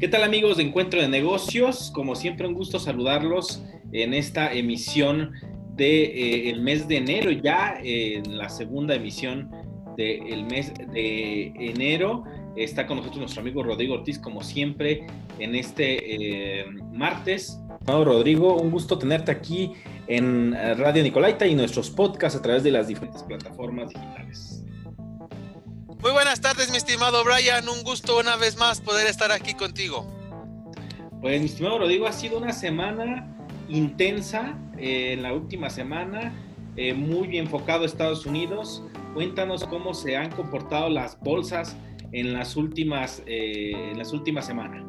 ¿Qué tal amigos de Encuentro de Negocios? Como siempre, un gusto saludarlos en esta emisión del de, eh, mes de enero, ya en la segunda emisión del mes de enero. Está con nosotros nuestro amigo Rodrigo Ortiz, como siempre, en este eh, martes. Rodrigo, un gusto tenerte aquí en Radio Nicolaita y nuestros podcasts a través de las diferentes plataformas digitales. Muy buenas tardes, mi estimado Brian. Un gusto una vez más poder estar aquí contigo. Pues, mi estimado Rodrigo, ha sido una semana intensa eh, en la última semana, eh, muy enfocado a Estados Unidos. Cuéntanos cómo se han comportado las bolsas en las últimas, eh, en las últimas semanas.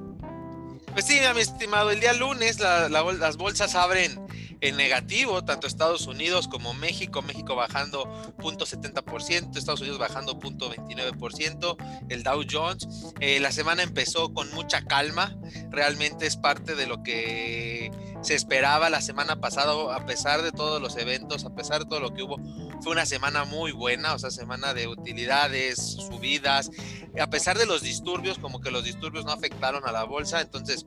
Pues sí, mi estimado, el día lunes las bolsas abren negativo, tanto Estados Unidos como México, México bajando 0.70%, Estados Unidos bajando 0.29%, el Dow Jones. Eh, la semana empezó con mucha calma, realmente es parte de lo que se esperaba la semana pasada, a pesar de todos los eventos, a pesar de todo lo que hubo, fue una semana muy buena, o sea, semana de utilidades, subidas, a pesar de los disturbios, como que los disturbios no afectaron a la bolsa, entonces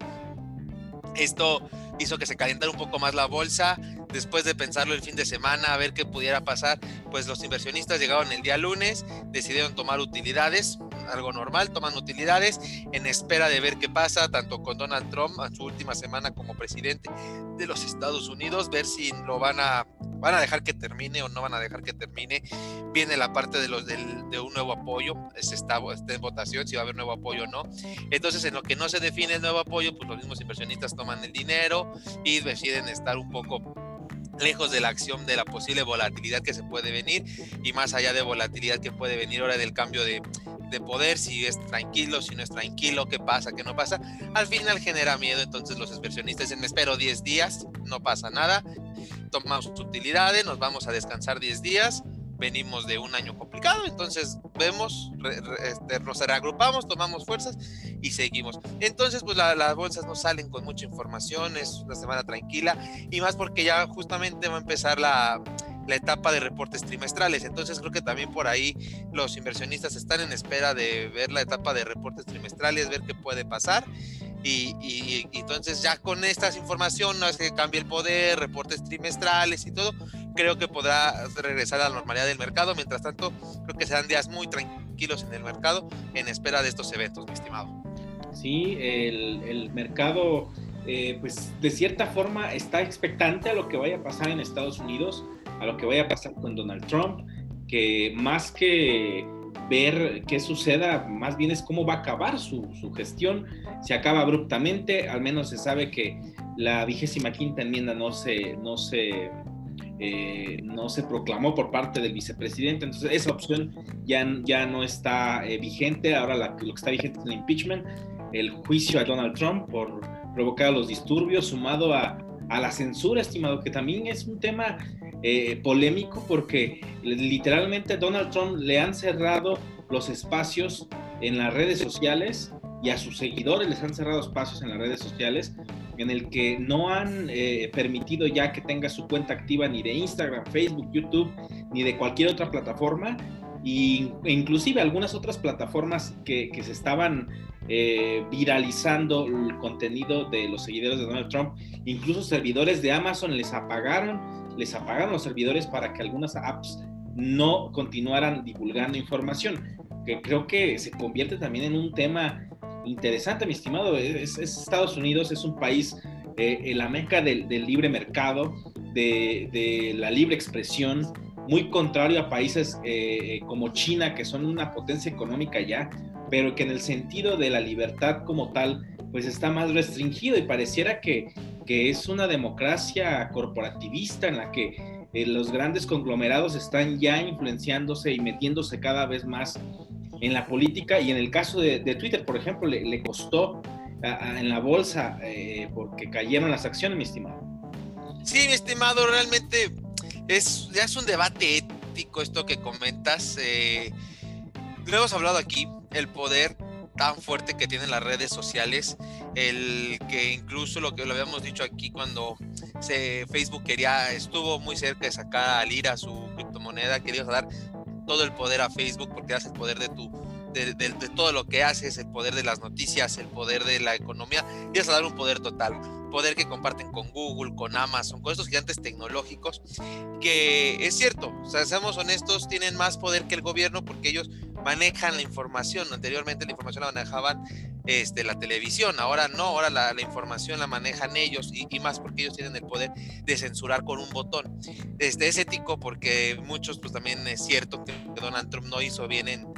esto hizo que se calentara un poco más la bolsa. Después de pensarlo el fin de semana, a ver qué pudiera pasar, pues los inversionistas llegaron el día lunes, decidieron tomar utilidades, algo normal, toman utilidades en espera de ver qué pasa, tanto con Donald Trump en su última semana como presidente de los Estados Unidos, ver si lo van a van a dejar que termine o no van a dejar que termine. Viene la parte de los del, de un nuevo apoyo, se está, está, en votación si va a haber nuevo apoyo o no. Entonces, en lo que no se define el nuevo apoyo, pues los mismos inversionistas toman el dinero y deciden estar un poco lejos de la acción de la posible volatilidad que se puede venir y más allá de volatilidad que puede venir ahora del cambio de, de poder, si es tranquilo, si no es tranquilo, qué pasa, qué no pasa, al final genera miedo, entonces los inversionistas dicen, espero 10 días, no pasa nada, tomamos utilidades, nos vamos a descansar 10 días, venimos de un año complicado, entonces vemos, este, nos reagrupamos, tomamos fuerzas y seguimos. Entonces, pues las bolsas no salen con mucha información, es una semana tranquila y más porque ya justamente va a empezar la, la etapa de reportes trimestrales. Entonces creo que también por ahí los inversionistas están en espera de ver la etapa de reportes trimestrales, ver qué puede pasar y, entonces ya con estas información, no es que cambie el poder, reportes trimestrales y todo, creo que podrá regresar a la normalidad del mercado. Mientras tanto, creo que serán días muy tranquilos en el mercado en espera de estos eventos, mi estimado. Sí, el, mercado, eh, pues de cierta forma está expectante a lo que vaya a pasar en Estados Unidos, a lo que vaya a pasar con Donald Trump, que más que ver qué suceda, más bien es cómo va a acabar su, gestión. Se acaba abruptamente, al menos se sabe que la vigésima quinta enmienda no se, no se, eh, no se proclamó por parte del vicepresidente, entonces esa opción ya, ya no está eh, vigente, ahora lo que está vigente es el impeachment, el juicio a Donald Trump por provocar los disturbios, sumado a, a la censura, estimado, que también es un tema eh, polémico porque literalmente Donald Trump le han cerrado los espacios en las redes sociales y a sus seguidores les han cerrado espacios en las redes sociales en el que no han eh, permitido ya que tenga su cuenta activa ni de Instagram, Facebook, YouTube, ni de cualquier otra plataforma, e inclusive algunas otras plataformas que, que se estaban eh, viralizando el contenido de los seguidores de Donald Trump, incluso servidores de Amazon les apagaron les apagaron los servidores para que algunas apps no continuaran divulgando información, que creo que se convierte también en un tema interesante, mi estimado. Es, Estados Unidos, es un país, eh, la meca del, libre mercado, de, la libre expresión, muy contrario a países eh, como China, que son una potencia económica ya, pero que en el sentido de la libertad como tal, pues está más restringido y pareciera que que es una democracia corporativista en la que eh, los grandes conglomerados están ya influenciándose y metiéndose cada vez más en la política y en el caso de, Twitter, por ejemplo, le, costó en la bolsa eh, porque cayeron las acciones, mi estimado. Sí, mi estimado, realmente es, ya es un debate ético esto que comentas. Eh, lo hemos hablado aquí, el poder tan fuerte que tienen las redes sociales, el que incluso lo que lo habíamos dicho aquí cuando se, Facebook quería, estuvo muy cerca de sacar a Lira su criptomoneda, quería dar todo el poder a Facebook porque das el poder de tu de, todo lo que haces, el poder de las noticias, el poder de la economía, y es a dar un poder total, poder que comparten con Google, con Amazon, con estos gigantes tecnológicos, que es cierto, o sea, seamos honestos, tienen más poder que el gobierno porque ellos manejan la información, anteriormente la información la manejaban este, la televisión, ahora no, ahora la, información la manejan ellos y, más porque ellos tienen el poder de censurar con un botón. Este, es ético porque muchos, pues también es cierto que Donald Trump no hizo bien en,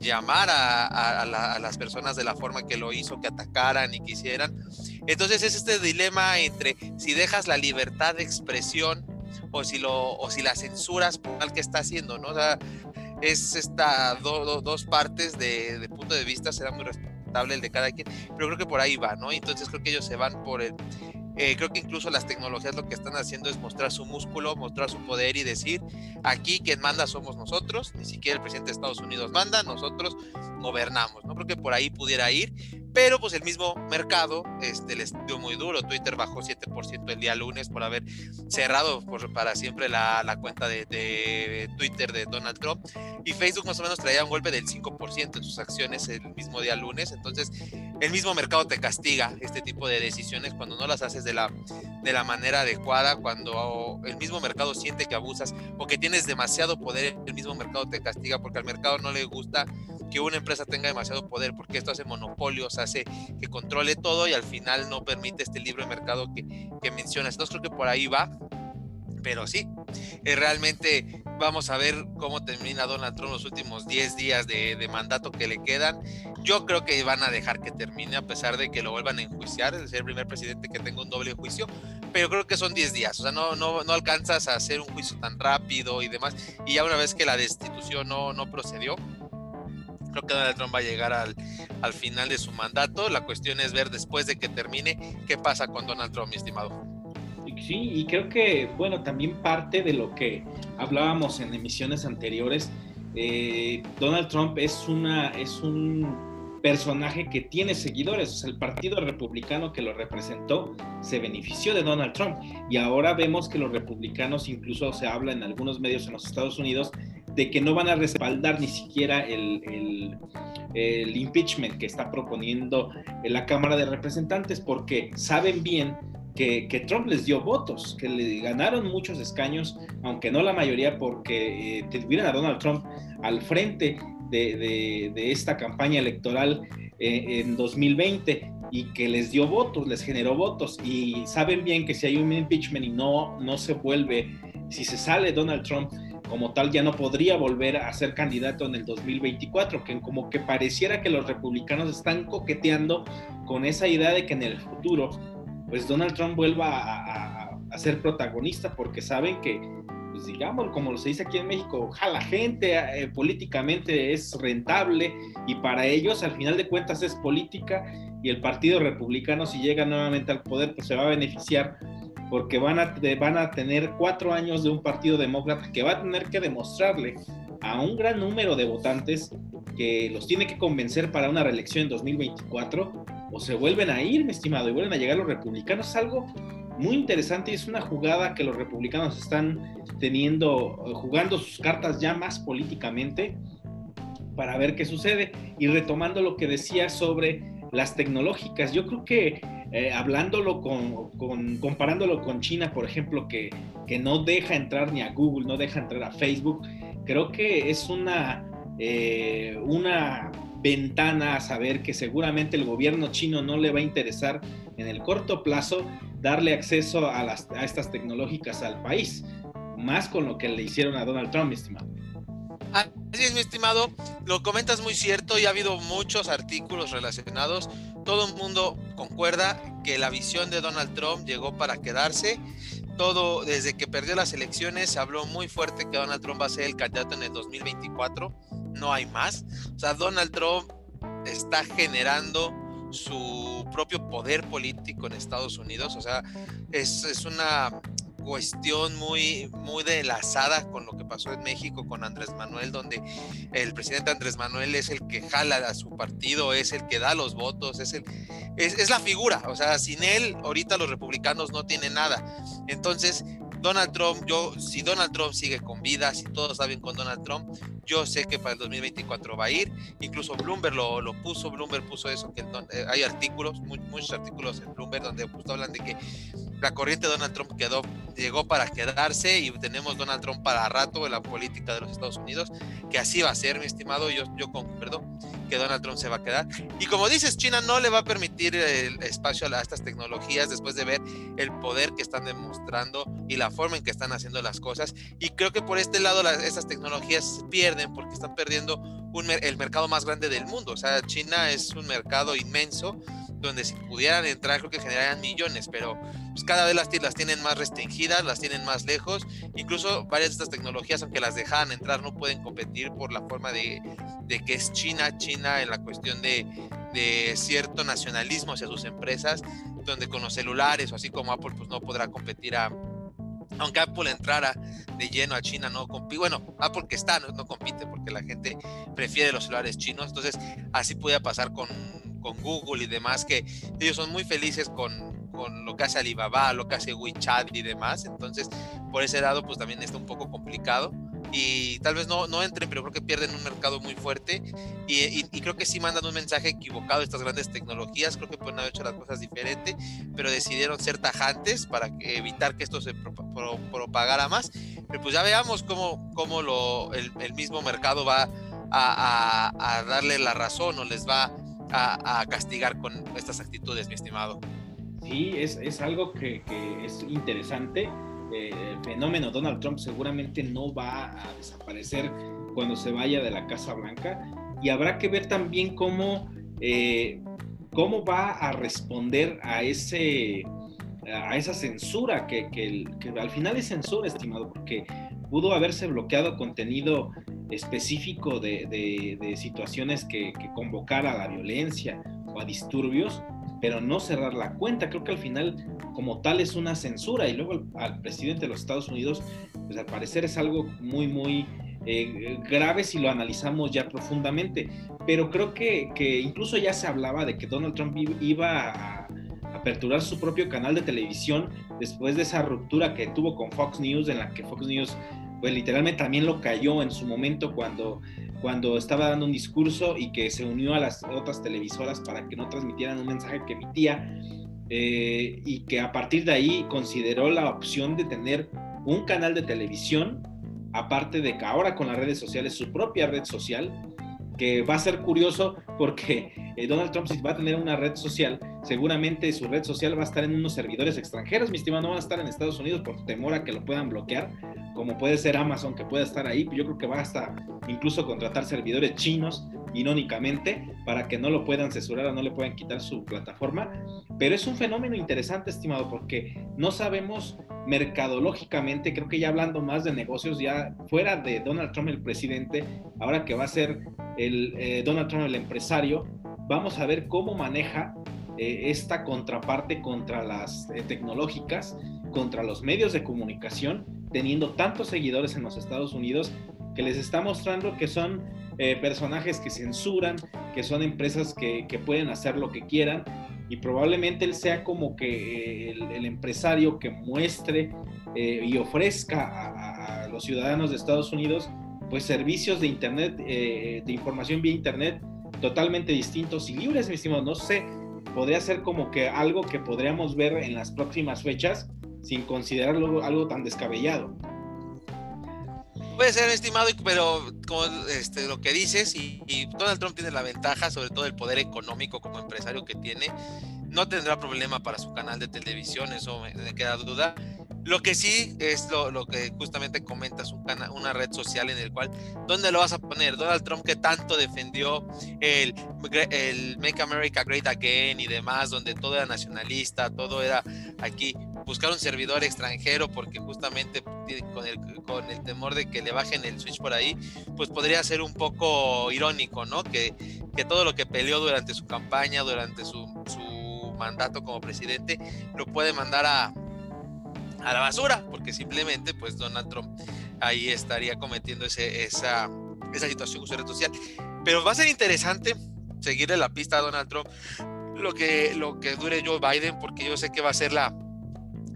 llamar a, las personas de la forma que lo hizo, que atacaran y quisieran. Entonces es este dilema entre si dejas la libertad de expresión o si, lo, o si la censuras por mal que está haciendo, ¿no? O sea, es esta dos partes de, de, punto de vista, será muy respetable el de cada quien, pero creo que por ahí va, ¿no? Entonces creo que ellos se van por el, eh, creo que incluso las tecnologías lo que están haciendo es mostrar su músculo, mostrar su poder y decir, aquí quien manda somos nosotros, ni siquiera el presidente de Estados Unidos manda, nosotros gobernamos. No creo que por ahí pudiera ir, pero pues el mismo mercado este, les dio muy duro. Twitter bajó 7% el día lunes por haber cerrado por, para siempre la, la cuenta de, de, Twitter de Donald Trump. Y Facebook más o menos traía un golpe del 5% en sus acciones el mismo día lunes. Entonces, el mismo mercado te castiga este tipo de decisiones cuando no las haces de la, de la manera adecuada, cuando el mismo mercado siente que abusas o que tienes demasiado poder, el mismo mercado te castiga porque al mercado no le gusta que una empresa tenga demasiado poder porque esto hace monopolios hace que controle todo y al final no permite este libre mercado que, que mencionas. Entonces creo que por ahí va. Pero sí, eh, realmente vamos a ver cómo termina Donald Trump los últimos 10 días de, de, mandato que le quedan. Yo creo que van a dejar que termine a pesar de que lo vuelvan a enjuiciar, es el primer presidente que tenga un doble juicio, pero creo que son 10 días, o sea, no, no, no alcanzas a hacer un juicio tan rápido y demás, y ya una vez que la destitución no, no procedió, Creo que Donald Trump va a llegar al, al final de su mandato. La cuestión es ver después de que termine qué pasa con Donald Trump, mi estimado. Sí, y creo que, bueno, también parte de lo que hablábamos en emisiones anteriores, eh, Donald Trump es, una, es un personaje que tiene seguidores, o sea, el Partido Republicano que lo representó se benefició de Donald Trump y ahora vemos que los republicanos, incluso se habla en algunos medios en los Estados Unidos, de que no van a respaldar ni siquiera el, el, impeachment que está proponiendo la Cámara de Representantes porque saben bien que, que, Trump les dio votos, que le ganaron muchos escaños, aunque no la mayoría porque eh, tuvieron a Donald Trump al frente de, de, esta campaña electoral eh, en 2020 y que les dio votos, les generó votos. Y saben bien que si hay un impeachment y no, no se vuelve, si se sale Donald Trump, como tal ya no podría volver a ser candidato en el 2024, que como que pareciera que los republicanos están coqueteando con esa idea de que en el futuro, pues Donald Trump vuelva a, ser protagonista, porque saben que, pues digamos, como se dice aquí en México, la gente eh, políticamente es rentable y para ellos al final de cuentas es política y el Partido Republicano si llega nuevamente al poder pues se va a beneficiar porque van a, van a tener cuatro años de un partido demócrata que va a tener que demostrarle a un gran número de votantes que los tiene que convencer para una reelección en 2024 o se vuelven a ir, mi estimado, y vuelven a llegar los republicanos. Es algo muy interesante y es una jugada que los republicanos están teniendo, jugando sus cartas ya más políticamente para ver qué sucede. Y retomando lo que decía sobre las tecnológicas, yo creo que eh, hablándolo con, comparándolo con China, por ejemplo, que, que, no deja entrar ni a Google, no deja entrar a Facebook, creo que es una, eh, una ventana a saber que seguramente el gobierno chino no le va a interesar en el corto plazo darle acceso a, las, a estas tecnológicas al país, más con lo que le hicieron a Donald Trump, estimado. Así es, mi estimado, lo comentas muy cierto y ha habido muchos artículos relacionados. Todo el mundo concuerda que la visión de Donald Trump llegó para quedarse. Todo, desde que perdió las elecciones, se habló muy fuerte que Donald Trump va a ser el candidato en el 2024. No hay más. O sea, Donald Trump está generando su propio poder político en Estados Unidos. O sea, es, es una cuestión muy, muy delazada con lo que pasó en México con Andrés Manuel, donde el presidente Andrés Manuel es el que jala a su partido, es el que da los votos, es, el, es, la figura, o sea, sin él ahorita los republicanos no tienen nada. Entonces, Donald Trump, yo, si Donald Trump sigue con vida, si todo está bien con Donald Trump, yo sé que para el 2024 va a ir. Incluso Bloomberg lo, lo puso, Bloomberg puso eso, que eh, hay artículos, muchos artículos en Bloomberg donde justo hablan de que la corriente de Donald Trump quedó, llegó para quedarse y tenemos Donald Trump para rato en la política de los Estados Unidos, que así va a ser, mi estimado, yo, yo concuerdo que Donald Trump se va a quedar. Y como dices, China no le va a permitir el espacio a estas tecnologías después de ver el poder que están demostrando y la forma en que están haciendo las cosas. Y creo que por este lado las, estas tecnologías pierden porque están perdiendo el mercado más grande del mundo. O sea, China es un mercado inmenso donde si pudieran entrar creo que generarían millones, pero pues cada vez las, tienen más restringidas, las tienen más lejos, incluso varias de estas tecnologías, aunque las dejan entrar, no pueden competir por la forma de, de que es China, China en la cuestión de, de, cierto nacionalismo hacia sus empresas, donde con los celulares o así como Apple pues no podrá competir aunque Apple entrara de lleno a China, no compite, bueno, Apple que está, no, no, compite porque la gente prefiere los celulares chinos, entonces así puede pasar con con Google y demás, que ellos son muy felices con, con lo que hace Alibaba, lo que hace WeChat y demás. Entonces, por ese lado, pues también está un poco complicado. Y tal vez no, no entren, pero creo que pierden un mercado muy fuerte. Y, creo que sí mandan un mensaje equivocado a estas grandes tecnologías. Creo que pueden haber hecho las cosas diferentes, pero decidieron ser tajantes para evitar que esto se propagara más. Pero pues ya veamos cómo, cómo lo, el, mismo mercado va a, a, a darle la razón o les va a, castigar con estas actitudes, mi estimado. Sí, es, es algo que, que, es interesante. Eh, el fenómeno Donald Trump seguramente no va a desaparecer cuando se vaya de la Casa Blanca y habrá que ver también cómo, eh, cómo va a responder a, ese, a esa censura, que, que, al final es censura, estimado, porque pudo haberse bloqueado contenido específico de, situaciones que, que convocara a la violencia o a disturbios, pero no cerrar la cuenta. Creo que al final, como tal, es una censura. Y luego al, presidente de los Estados Unidos, pues al parecer es algo muy, muy eh, grave si lo analizamos ya profundamente. Pero creo que, que, incluso ya se hablaba de que Donald Trump iba a aperturar su propio canal de televisión después de esa ruptura que tuvo con Fox News, en la que Fox News pues literalmente también lo cayó en su momento cuando, cuando estaba dando un discurso y que se unió a las otras televisoras para que no transmitieran un mensaje que emitía eh, y que a partir de ahí consideró la opción de tener un canal de televisión, aparte de que ahora con las redes sociales, su propia red social, que va a ser curioso porque eh, Donald Trump va a tener una red social, seguramente su red social va a estar en unos servidores extranjeros, mi estimado, no van a estar en Estados Unidos por temor a que lo puedan bloquear, como puede ser Amazon que pueda estar ahí, yo creo que va hasta incluso contratar servidores chinos irónicamente para que no lo puedan censurar o no le puedan quitar su plataforma, pero es un fenómeno interesante, estimado, porque no sabemos mercadológicamente, creo que ya hablando más de negocios, ya fuera de Donald Trump el presidente, ahora que va a ser el eh, Donald Trump el empresario, vamos a ver cómo maneja eh, esta contraparte contra las eh, tecnológicas, contra los medios de comunicación, teniendo tantos seguidores en los Estados Unidos que les está mostrando que son personajes que censuran, que son empresas que, que pueden hacer lo que quieran y probablemente él sea como que el, empresario que muestre eh, y ofrezca a, los ciudadanos de Estados Unidos pues servicios de internet, eh, de información vía internet totalmente distintos y libres, mi estimado. No sé, podría ser como que algo que podríamos ver en las próximas fechas sin considerarlo algo tan descabellado. Puede ser estimado, pero como este, lo que dices, y, Donald Trump tiene la ventaja, sobre todo el poder económico como empresario que tiene, no tendrá problema para su canal de televisión, eso me, queda duda. Lo que sí es lo, que justamente comentas, un una red social en el cual, ¿dónde lo vas a poner? Donald Trump que tanto defendió el, el Make America Great Again y demás, donde todo era nacionalista, todo era aquí buscar un servidor extranjero porque justamente con el, con el temor de que le bajen el switch por ahí, pues podría ser un poco irónico, ¿no? Que, que todo lo que peleó durante su campaña, durante su, su mandato como presidente, lo puede mandar a, a la basura, porque simplemente pues Donald Trump ahí estaría cometiendo ese, esa, esa situación social. Pero va a ser interesante seguirle la pista a Donald Trump lo que, lo que dure Joe Biden, porque yo sé que va a ser la,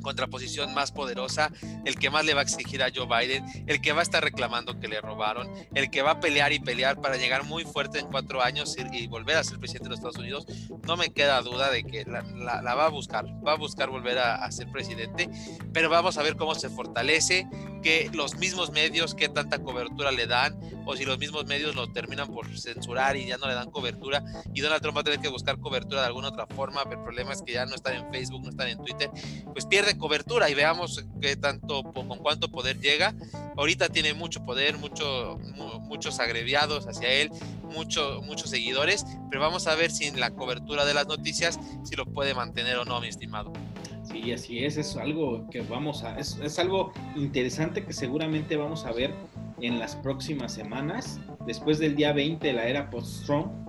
contraposición más poderosa, el que más le va a exigir a Joe Biden, el que va a estar reclamando que le robaron, el que va a pelear y pelear para llegar muy fuerte en cuatro años y, volver a ser presidente de los Estados Unidos, no me queda duda de que la, va a buscar, va a buscar volver a, ser presidente, pero vamos a ver cómo se fortalece, que los mismos medios, qué tanta cobertura le dan, o si los mismos medios lo terminan por censurar y ya no le dan cobertura, y Donald Trump va a tener que buscar cobertura de alguna otra forma, pero el problema es que ya no están en Facebook, no están en Twitter, pues pierde cobertura y veamos qué tanto, con cuánto poder llega. Ahorita tiene mucho poder, mucho, muchos agreviados hacia él, mucho, muchos seguidores, pero vamos a ver si en la cobertura de las noticias si lo puede mantener o no, mi estimado. Sí, así es, es algo que vamos a, es, es algo interesante que seguramente vamos a ver en las próximas semanas, después del día 20 de la era post-Trump,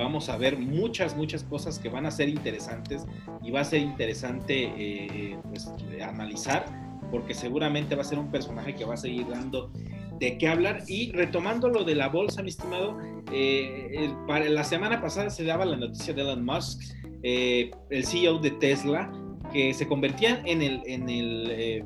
vamos a ver muchas, muchas cosas que van a ser interesantes y va a ser interesante eh, pues, analizar porque seguramente va a ser un personaje que va a seguir dando de qué hablar. Y retomando lo de la bolsa, mi estimado, eh, para, la semana pasada se daba la noticia de Elon Musk, eh, el CEO de Tesla, que se convertía en el, en el,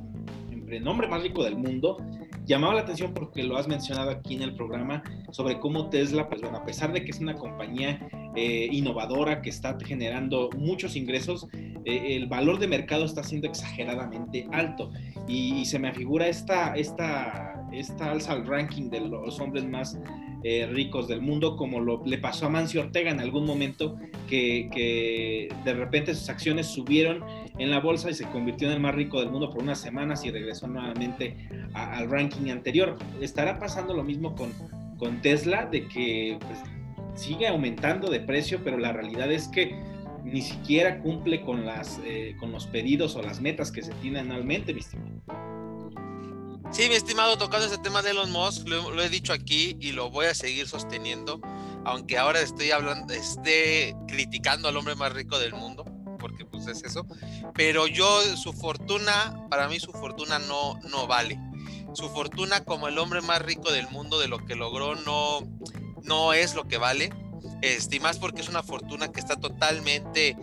hombre más rico del mundo llamaba la atención porque lo has mencionado aquí en el programa sobre cómo Tesla, pues bueno, a pesar de que es una compañía eh, innovadora que está generando muchos ingresos, eh, el valor de mercado está siendo exageradamente alto. Y, se me afigura esta, esta, esta alza al ranking de los hombres más eh, ricos del mundo, como lo, le pasó a Mancio Ortega en algún momento, que, de repente sus acciones subieron en la bolsa y se convirtió en el más rico del mundo por unas semanas y regresó nuevamente al ranking anterior. ¿Estará pasando lo mismo con, Tesla, de que pues, sigue aumentando de precio, pero la realidad es que ni siquiera cumple con, las, eh, los pedidos o las metas que se tienen anualmente, mi estimado? Sí, mi estimado, tocando ese tema de Elon Musk, lo, he dicho aquí y lo voy a seguir sosteniendo, aunque ahora estoy hablando, esté criticando al hombre más rico del mundo, porque pues es eso, pero yo, su fortuna, para mí su fortuna no, no vale. Su fortuna como el hombre más rico del mundo de lo que logró no, no es lo que vale. Este, más porque es una fortuna que está totalmente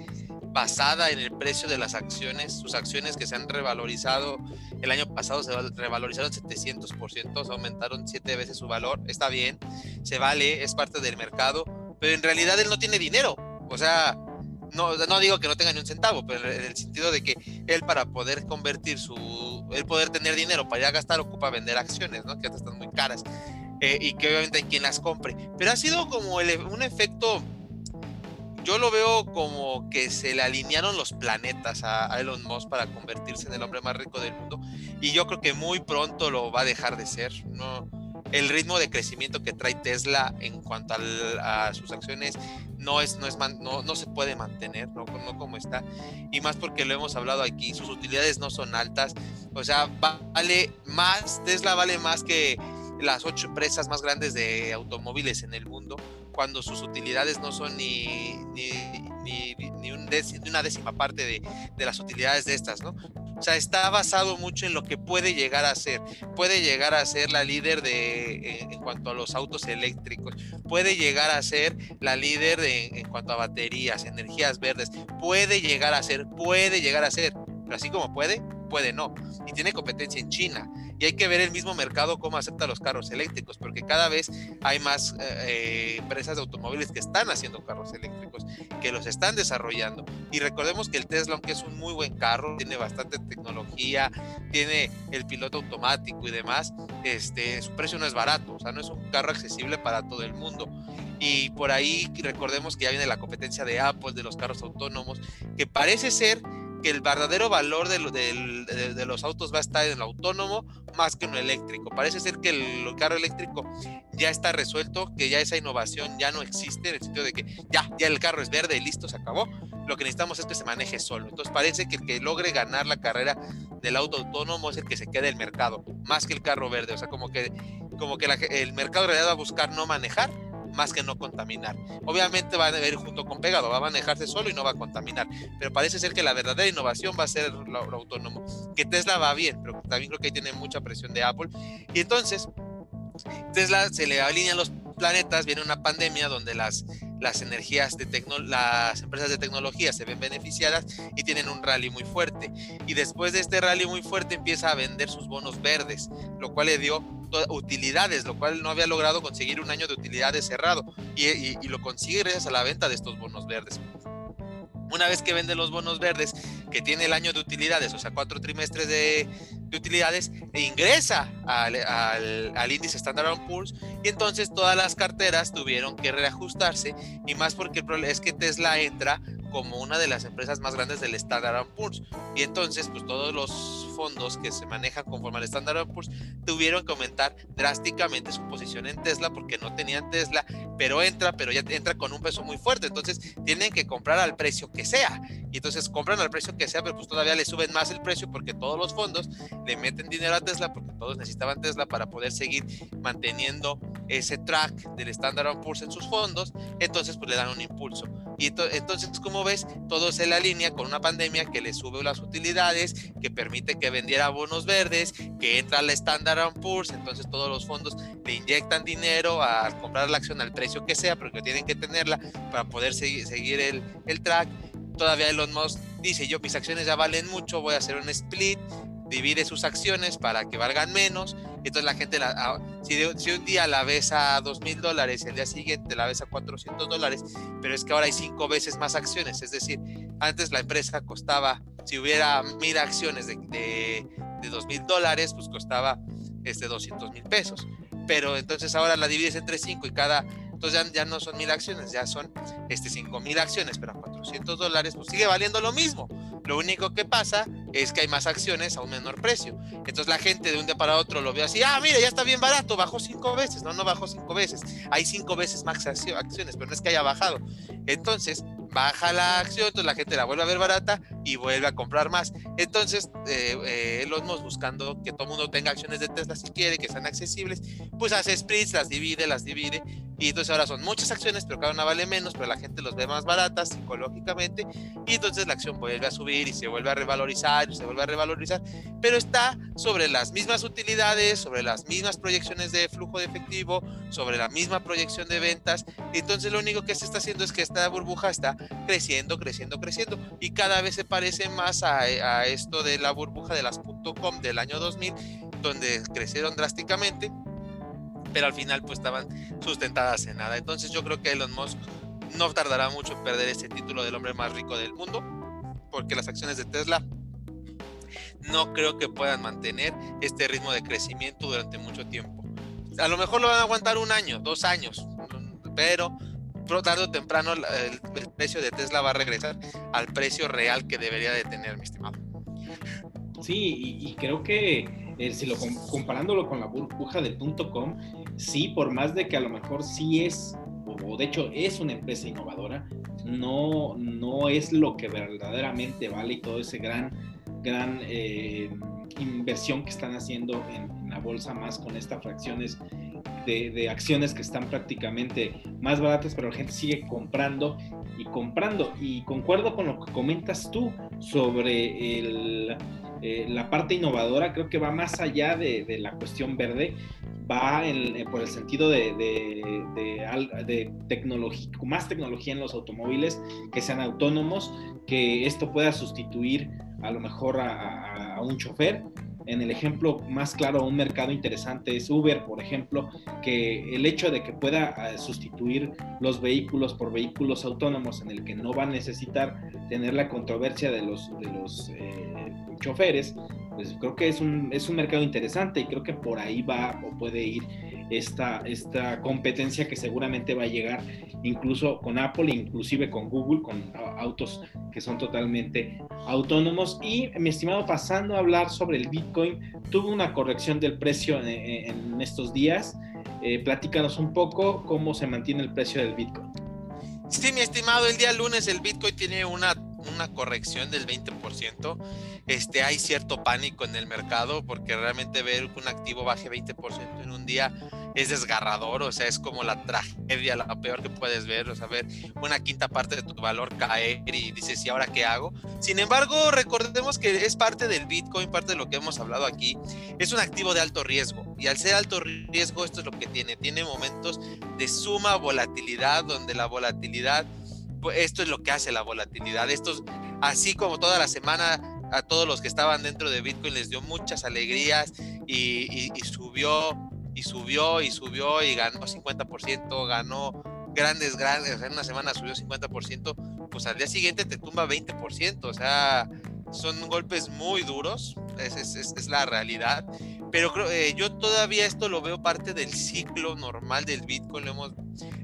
basada en el precio de las acciones, sus acciones que se han revalorizado, el año pasado se revalorizaron 700%, se aumentaron siete veces su valor, está bien, se vale, es parte del mercado, pero en realidad él no tiene dinero, o sea, no, no digo que no tenga ni un centavo, pero en el sentido de que él para poder convertir su, él poder tener dinero para ir a gastar ocupa vender acciones, ¿no? Que están muy caras. Eh, y que obviamente hay quien las compre. Pero ha sido como un efecto yo lo veo como que se le alinearon los planetas a, Elon Musk para convertirse en el hombre más rico del mundo y yo creo que muy pronto lo va a dejar de ser. No, el ritmo de crecimiento que trae Tesla en cuanto a sus acciones no es no es no, no se puede mantener no, no como está y más porque lo hemos hablado aquí sus utilidades no son altas o sea vale más Tesla vale más que las ocho empresas más grandes de automóviles en el mundo cuando sus utilidades no son ni, ni, ni, un una décima parte de, de, las utilidades de estas, ¿no? O sea, está basado mucho en lo que puede llegar a ser. Puede llegar a ser la líder de, en, cuanto a los autos eléctricos. Puede llegar a ser la líder en cuanto a baterías, energías verdes. Puede llegar a ser, puede llegar a ser. Pero así como puede, puede no. Y tiene competencia en China. Y hay que ver el mismo mercado cómo acepta los carros eléctricos, porque cada vez hay más eh, eh, empresas de automóviles que están haciendo carros eléctricos, que los están desarrollando. Y recordemos que el Tesla, aunque es un muy buen carro, tiene bastante tecnología, tiene el piloto automático y demás, este, su precio no es barato, o sea, no es un carro accesible para todo el mundo. Y por ahí recordemos que ya viene la competencia de Apple, de los carros autónomos, que parece ser que el verdadero valor de, los autos va a estar en el autónomo más que en el eléctrico. Parece ser que el, carro eléctrico ya está resuelto, que ya esa innovación ya no existe, en el sentido de que ya, ya el carro es verde y listo, se acabó. Lo que necesitamos es que se maneje solo. Entonces parece que el que logre ganar la carrera del auto autónomo es el que se quede el mercado, más que el carro verde. O sea, como que, como que el mercado en realidad va a buscar no manejar más que no contaminar. Obviamente va a ir junto con pegado, va a manejarse solo y no va a contaminar, pero parece ser que la verdadera innovación va a ser lo, autónomo. Que Tesla va bien, pero también creo que ahí tiene mucha presión de Apple. Y entonces, Tesla se le alinean los planetas, viene una pandemia donde las, las energías de las empresas de tecnología se ven beneficiadas y tienen un rally muy fuerte. Y después de este rally muy fuerte empieza a vender sus bonos verdes, lo cual le dio utilidades, lo cual no había logrado conseguir un año de utilidades cerrado y, lo consigue gracias a la venta de estos bonos verdes. Una vez que vende los bonos verdes, que tiene el año de utilidades, o sea, cuatro trimestres de, utilidades, e ingresa al, al, índice Standard Poor's y entonces todas las carteras tuvieron que reajustarse y más porque es que Tesla entra como una de las empresas más grandes del Standard Poor's. Y entonces, pues todos los fondos que se manejan conforme al Standard Poor's tuvieron que aumentar drásticamente su posición en Tesla porque no tenían Tesla, pero entra, pero ya entra con un peso muy fuerte. Entonces, tienen que comprar al precio que sea. Y entonces compran al precio que sea, pero pues todavía le suben más el precio porque todos los fondos le meten dinero a Tesla porque todos necesitaban Tesla para poder seguir manteniendo ese track del Standard Poor's en sus fondos. Entonces, pues le dan un impulso. Y entonces, como ves, todo se la línea con una pandemia que le sube las utilidades, que permite que vendiera bonos verdes, que entra al Standard Poor's, entonces todos los fondos le inyectan dinero a comprar la acción al precio que sea, pero que tienen que tenerla para poder seguir, el, el track. Todavía Elon Musk dice, yo mis acciones ya valen mucho, voy a hacer un split, divide sus acciones para que valgan menos. Entonces la gente, la, ah, si, un día la ves a dos mil dólares, el día siguiente la ves a 400 dólares, pero es que ahora hay cinco veces más acciones. Es decir, antes la empresa costaba, si hubiera mil acciones de, de, dos mil dólares, pues costaba este 200 mil pesos. Pero entonces ahora la divides entre cinco y cada entonces ya, ya, no son mil acciones, ya son este, cinco mil acciones, pero a 400 dólares, pues sigue valiendo lo mismo. Lo único que pasa es que hay más acciones a un menor precio. Entonces la gente de un día para otro lo ve así, ah, mira, ya está bien barato, bajó cinco veces. No, no bajó cinco veces. Hay cinco veces más acciones, pero no es que haya bajado. Entonces, baja la acción, entonces la gente la vuelve a ver barata y vuelve a comprar más. Entonces, eh, eh, buscando que todo mundo tenga acciones de Tesla si quiere, que sean accesibles, pues hace splits, las divide, las divide, y entonces ahora son muchas acciones, pero cada una vale menos, pero la gente los ve más baratas psicológicamente, y entonces la acción vuelve a subir y se vuelve a revalorizar se vuelve a revalorizar, pero está sobre las mismas utilidades, sobre las mismas proyecciones de flujo de efectivo, sobre la misma proyección de ventas, entonces lo único que se está haciendo es que esta burbuja está creciendo, creciendo, creciendo, y cada vez se parece más a, a esto de la burbuja de las .com del año 2000, donde crecieron drásticamente, pero al final pues estaban sustentadas en nada. Entonces yo creo que Elon Musk no tardará mucho en perder ese título del hombre más rico del mundo, porque las acciones de Tesla no creo que puedan mantener este ritmo de crecimiento durante mucho tiempo. A lo mejor lo van a aguantar un año, dos años, pero tarde o temprano el, precio de Tesla va a regresar al precio real que debería de tener, mi estimado. Sí, y, creo que eh, si lo comparándolo con la burbuja del punto com, sí, por más de que a lo mejor sí es, o, de hecho es una empresa innovadora, no, no es lo que verdaderamente vale y todo ese gran, gran eh, inversión que están haciendo en, la bolsa más con estas fracciones de, acciones que están prácticamente más baratas, pero la gente sigue comprando y comprando. Y concuerdo con lo que comentas tú sobre eh, la parte innovadora creo que va más allá de, la cuestión verde, va eh, por el sentido de, de, tecnología, más tecnología en los automóviles, que sean autónomos, que esto pueda sustituir a lo mejor a, un chofer. En el ejemplo más claro, un mercado interesante es Uber, por ejemplo, que el hecho de que pueda eh, sustituir los vehículos por vehículos autónomos en el que no va a necesitar tener la controversia de los, de los choferes, pues creo que es un, es un mercado interesante y creo que por ahí va o puede ir esta, esta competencia que seguramente va a llegar incluso con Apple, inclusive con Google, con autos que son totalmente autónomos. Y mi estimado, pasando a hablar sobre el Bitcoin, tuvo una corrección del precio en, estos días. Eh, platícanos un poco cómo se mantiene el precio del Bitcoin. Sí, mi estimado, el día lunes el Bitcoin tiene una una corrección del 20%. Este, hay cierto pánico en el mercado porque realmente ver que un activo baje 20% en un día es desgarrador, o sea, es como la tragedia, la peor que puedes ver, o sea, ver una quinta parte de tu valor caer y dices, ¿y ahora qué hago? Sin embargo, recordemos que es parte del Bitcoin, parte de lo que hemos hablado aquí, es un activo de alto riesgo Y al ser alto riesgo, esto es lo que tiene. Tiene momentos de suma volatilidad, donde la volatilidad, esto es lo que hace la volatilidad. Esto, así como toda la semana a todos los que estaban dentro de Bitcoin les dio muchas alegrías y, y subió y subió y subió y ganó 50%, ganó grandes, grandes, en una semana subió 50%, pues al día siguiente te tumba 20%, o sea, son golpes muy duros, es, es, es la realidad, pero eh, yo todavía esto lo veo parte del ciclo normal del Bitcoin, lo hemos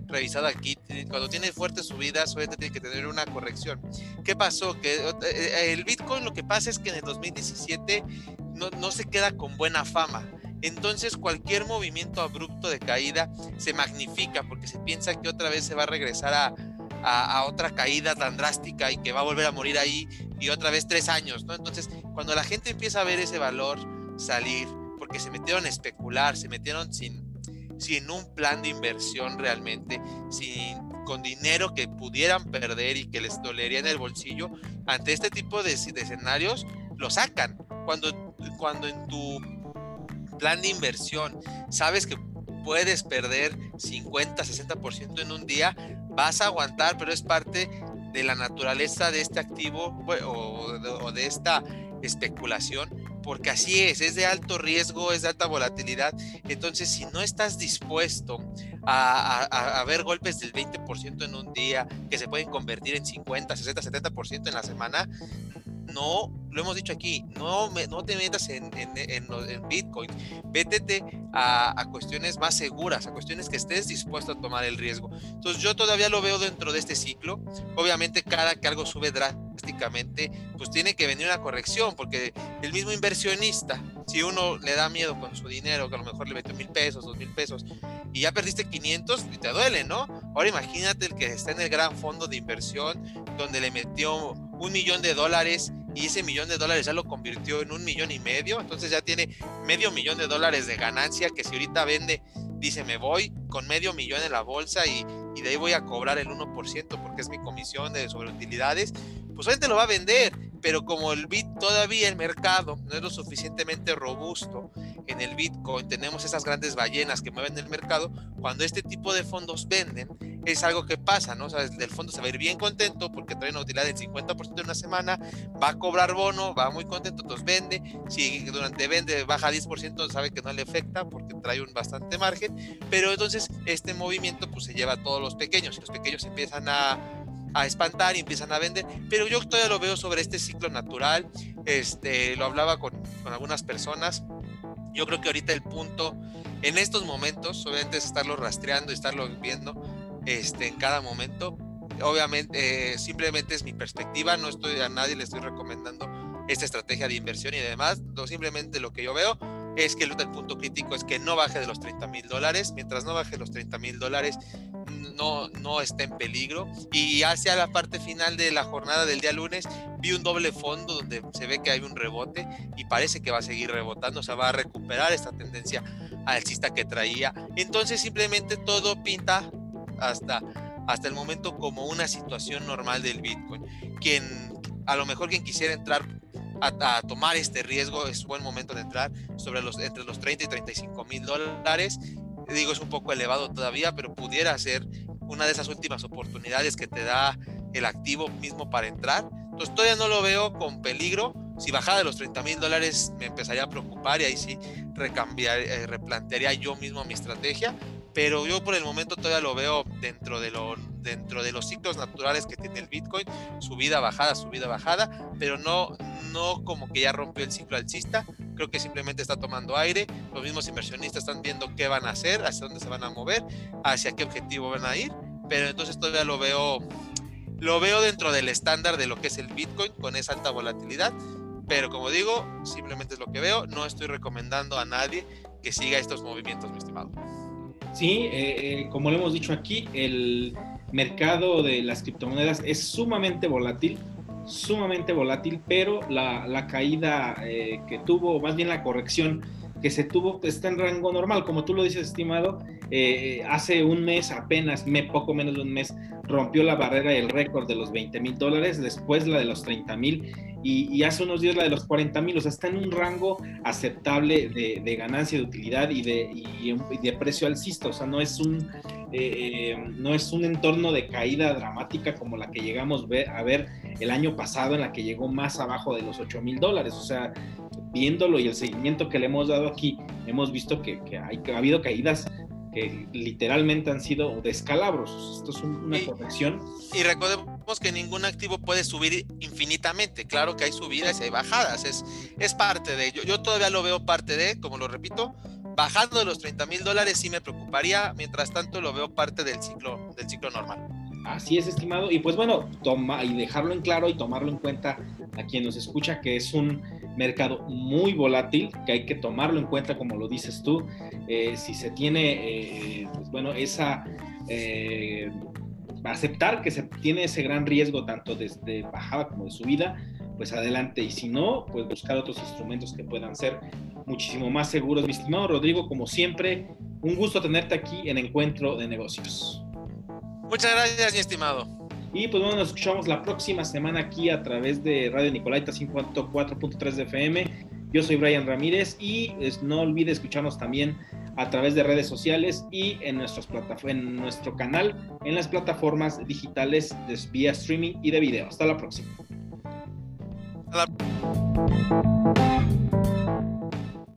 revisado aquí, cuando tiene fuertes subidas, obviamente tiene que tener una corrección. ¿Qué pasó? Que eh, eh, el Bitcoin lo que pasa es que en el 2017 no, no se queda con buena fama entonces cualquier movimiento abrupto de caída se magnifica porque se piensa que otra vez se va a regresar a, otra caída tan drástica y que va a volver a morir ahí y otra vez tres años, ¿no? Entonces cuando la gente empieza a ver ese valor salir, porque se metieron a especular, se metieron sin, sin un plan de inversión realmente, sin con dinero que pudieran perder y que les dolería en el bolsillo, ante este tipo de, escenarios, lo sacan. Cuando, cuando en tu plan de inversión, sabes que puedes perder 50, 60% en un día, vas a aguantar, pero es parte de la naturaleza de este activo o de, esta especulación, porque así es, es de alto riesgo, es de alta volatilidad. Entonces, si no estás dispuesto a, a, ver golpes del 20% en un día, que se pueden convertir en 50, 60, 70% en la semana, no, lo hemos dicho aquí, no, no te metas en, en, Bitcoin, vétete a, cuestiones más seguras, a cuestiones que estés dispuesto a tomar el riesgo. Entonces yo todavía lo veo dentro de este ciclo. Obviamente cada algo sube drásticamente, pues tiene que venir una corrección, porque el mismo inversionista, si uno le da miedo con su dinero, que a lo mejor le metió mil pesos, dos mil pesos, y ya perdiste 500, y te duele, ¿no? Ahora imagínate el que está en el gran fondo de inversión, donde le metió un millón de dólares y ese millón de dólares ya lo convirtió en un millón y medio, entonces ya tiene medio millón de dólares de ganancia que si ahorita vende, dice me voy con medio millón en la bolsa y, de ahí voy a cobrar el 1% porque es mi comisión de sobre utilidades, pues obviamente lo va a vender, pero como el bit todavía el mercado no es lo suficientemente robusto en el Bitcoin, tenemos esas grandes ballenas que mueven el mercado, cuando este tipo de fondos venden, es algo que pasa, ¿no? O sea, el fondo se va a ir bien contento porque trae una utilidad del 50% en una semana, va a cobrar bono, va muy contento, entonces vende, si durante vende baja 10%, sabe que no le afecta porque trae un bastante margen, pero entonces este movimiento pues se lleva a todos los pequeños y los pequeños empiezan a a espantar y empiezan a vender, pero yo todavía lo veo sobre este ciclo natural, este, lo hablaba con, con algunas personas, yo creo que ahorita el punto en estos momentos, obviamente es estarlo rastreando y estarlo viendo este, en cada momento, obviamente eh, simplemente es mi perspectiva, no estoy a nadie le estoy recomendando esta estrategia de inversión y demás, simplemente lo que yo veo es que el, punto crítico es que no baje de los 30 mil dólares. Mientras no baje los 30 mil dólares, no, no está en peligro. Y hacia la parte final de la jornada del día lunes, vi un doble fondo donde se ve que hay un rebote y parece que va a seguir rebotando, o sea, va a recuperar esta tendencia alcista que traía. Entonces, simplemente todo pinta hasta, hasta el momento como una situación normal del Bitcoin. Quien, a lo mejor quien quisiera entrar a, tomar este riesgo, es buen momento de entrar sobre los, entre los 30 y 35 mil dólares. Digo, es un poco elevado todavía, pero pudiera ser una de esas últimas oportunidades que te da el activo mismo para entrar. Entonces todavía no lo veo con peligro. Si bajara de los 30 mil dólares me empezaría a preocupar y ahí sí recambiar, eh, replantearía yo mismo mi estrategia pero yo por el momento todavía lo veo dentro de, lo, dentro de los ciclos naturales que tiene el Bitcoin, subida, bajada, subida, bajada, pero no, no como que ya rompió el ciclo alcista, creo que simplemente está tomando aire, los mismos inversionistas están viendo qué van a hacer, hacia dónde se van a mover, hacia qué objetivo van a ir, pero entonces todavía lo veo, lo veo dentro del estándar de lo que es el Bitcoin con esa alta volatilidad, pero como digo, simplemente es lo que veo, no estoy recomendando a nadie que siga estos movimientos, mi estimado. Sí, eh, eh, como lo hemos dicho aquí, el mercado de las criptomonedas es sumamente volátil, sumamente volátil, pero la, caída eh, que tuvo, más bien la corrección que se tuvo, está en rango normal. Como tú lo dices, estimado, hace un mes, apenas me, poco menos de un mes, rompió la barrera y el récord de los 20 mil dólares, después la de los 30 mil y, hace unos días la de los 40 mil, o sea, está en un rango aceptable de, ganancia, de utilidad y de, precio alcista, o sea, no es un... Eh, no es un entorno de caída dramática como la que llegamos a ver el año pasado, en la que llegó más abajo de los 8 mil dólares. O sea, viéndolo y el seguimiento que le hemos dado aquí, hemos visto que, hay, ha habido caídas que literalmente han sido descalabros. Esto es una corrección. Y recordemos que ningún activo puede subir infinitamente. Claro que hay subidas y hay bajadas. Es, es parte de ello. Yo todavía lo veo parte de, como lo repito, bajando de los 30 mil dólares sí me preocuparía. Mientras tanto lo veo parte del ciclo, del ciclo normal. Así es, estimado. Y pues bueno, toma y dejarlo en claro y tomarlo en cuenta a quien nos escucha que es un mercado muy volátil, que hay que tomarlo en cuenta, como lo dices tú. Eh, si se tiene, eh, pues bueno, esa... Eh, aceptar que se tiene ese gran riesgo tanto de, bajada como de subida, pues adelante. Y si no, pues buscar otros instrumentos que puedan ser muchísimo más seguros. Mi estimado Rodrigo, como siempre, un gusto tenerte aquí en Encuentro de Negocios. Muchas gracias, mi estimado. Y pues bueno, nos escuchamos la próxima semana aquí a través de Radio Nicolaita 54.3 de FM. Yo soy Brian Ramírez y no olvide escucharnos también a través de redes sociales y en, nuestro canal en las plataformas digitales de vía streaming y de video. Hasta la próxima.